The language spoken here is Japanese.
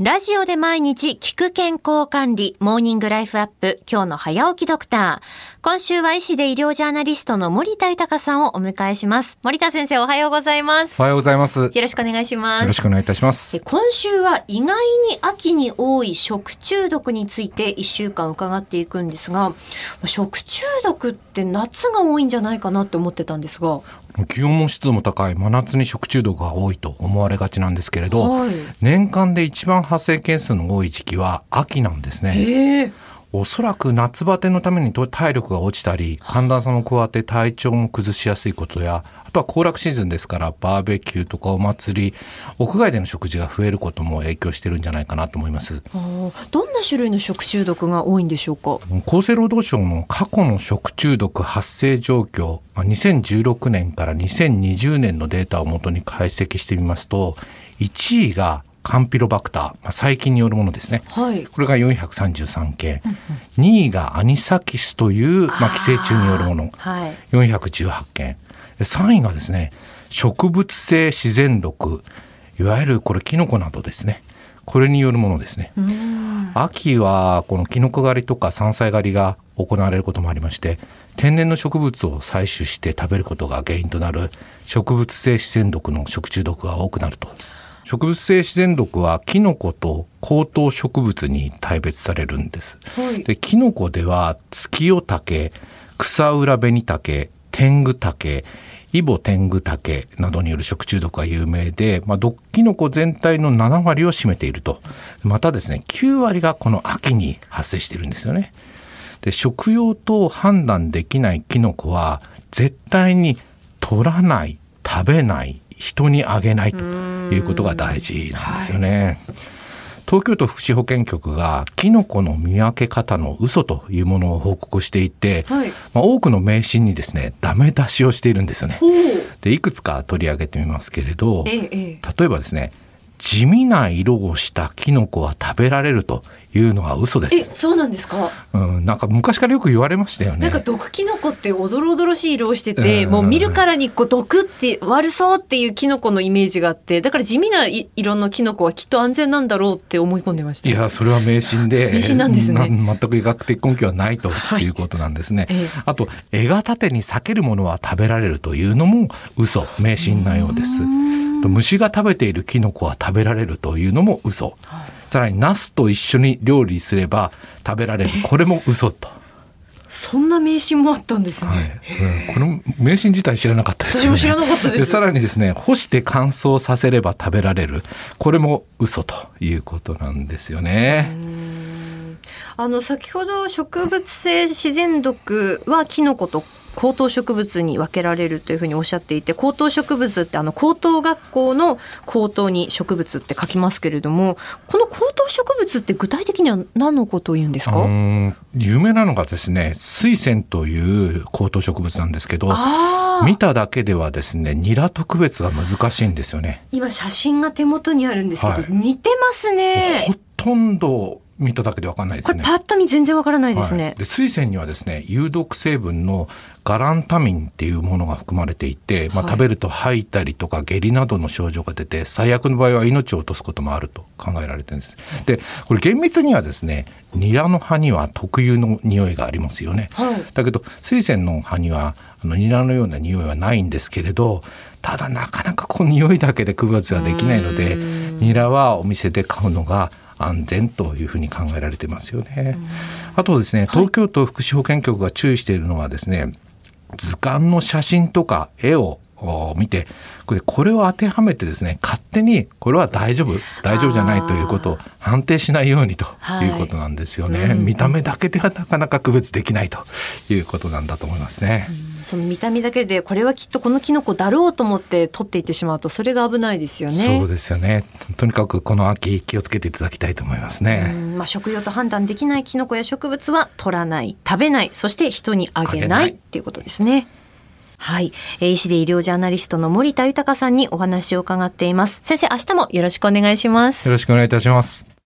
ラジオで毎日聞く健康管理、モーニングライフアップ、今日の早起きドクター。今週は医師で医療ジャーナリストの森田豊さんをお迎えします。森田先生おはようございます。おはようございます。よろしくお願いします。よろしくお願いいたします。今週は意外に秋に多い食中毒について1週間伺っていくんですが、食中毒って夏が多いんじゃないかなって思ってたんですが。気温も湿度も高い真夏に食中毒が多いと思われがちなんですけれど、はい、年間で一番発生件数の多い時期は秋なんですね。おそらく夏バテのために体力が落ちたり寒暖差も加わって体調も崩しやすいことやあとは行楽シーズンですからバーベキューとかお祭り屋外での食事が増えることも影響してるんじゃないかなと思います。どんな種類の食中毒が多いんでしょうか？厚生労働省の過去の食中毒発生状況2016年から2020年のデータをもとに解析してみますと1位がカンピロバクター、まあ、細菌によるものですね、はい、これが433件、うん、2位がアニサキスという、まあ、寄生虫によるもの、はい、418件3位がですね植物性自然毒。いわゆるこれキノコなどですね。これによるものですね。秋はこのキノコ狩りとか山菜狩りが行われることもありまして天然の植物を採取して食べることが原因となる植物性自然毒の食中毒が多くなると植物性自然毒はキノコと高等植物に大別されるんです。はい、でキノコでは月夜竹、草浦紅竹、天狗竹、イボ天狗竹などによる食中毒が有名で、まあ、毒キノコ全体の7割を占めていると。またですね、9割がこの秋に発生しているんですよね。で、食用と判断できないキノコは絶対に取らない、食べない、人にあげないということが大事なんですよね。東京都福祉保健局がキノコの見分け方の嘘というものを報告していて、はい、まあ、多くの迷信にですねダメ出しをしているんですよね。でいくつか取り上げてみますけれど、ええ、例えばですね地味な色をしたキノコは食べられるというのは嘘です。え、そうなんですか？うん、なんか昔からよく言われましたよね。なんか毒キノコっておどろおどろしい色をしてて、うん、もう見るからにこう毒って悪そうっていうキノコのイメージがあって、だから地味な色のキノコはきっと安全なんだろうって思い込んでました。いや、それは迷信で、迷信なんですね。全く医学的根拠はないということなんですね。はいえあと、絵が縦に避けるものは食べられるというのも嘘、迷信なようです。虫が食べているキノコは食べられるというのも嘘、はい、さらにナスと一緒に料理すれば食べられる これも嘘と。そんな迷信もあったんですね。はいうん、この迷信自体知らなかったです、ね、私 も知らなかったです。さらにですね、干して乾燥させれば食べられる。これも嘘ということなんですよね。あの先ほど植物性自然毒はキノコと高等植物に分けられるというふうにおっしゃっていて高等植物ってあの高等学校の高等に植物って書きますけれどもこの高等植物って具体的には何のことを言うんですか？有名なのがですね水仙という高等植物なんですけど見ただけではですねニラ特別が難しいんですよね。今写真が手元にあるんですけど、はい、似てますね。ほとんど見ただけでわかんないですね。これパッと見全然わからないですね。はい、で水仙にはですね有毒成分のガランタミンっていうものが含まれていて、まあ、食べると吐いたりとか下痢などの症状が出て最悪の場合は命を落とすこともあると考えられてるんです。でこれ厳密にはですねニラの葉には特有の匂いがありますよね。はい、だけど水仙の葉にはあのニラのような匂いはないんですけれどただなかなかこう匂いだけで区別はできないのでニラはお店で買うのが安全というふうに考えられてますよね。あとですね、東京都福祉保健局が注意しているのはですね、図鑑の写真とか絵を見てこれこれを当てはめてですね勝手にこれは大丈夫大丈夫じゃないということを判定しないようにということなんですよね、はいうん、見た目だけではなかなか区別できないということなんだと思いますね、うん、その見た目だけでこれはきっとこのキノコだろうと思って取っていってしまうとそれが危ないですよね。そうですよね。とにかくこの秋気をつけていただきたいと思いますね、うん、まあ、食用と判断できないキノコや植物は取らない食べないそして人にあげない。っていうことですねはい。医師で医療ジャーナリストの森田豊さんにお話を伺っています。先生、明日もよろしくお願いします。よろしくお願いいたします。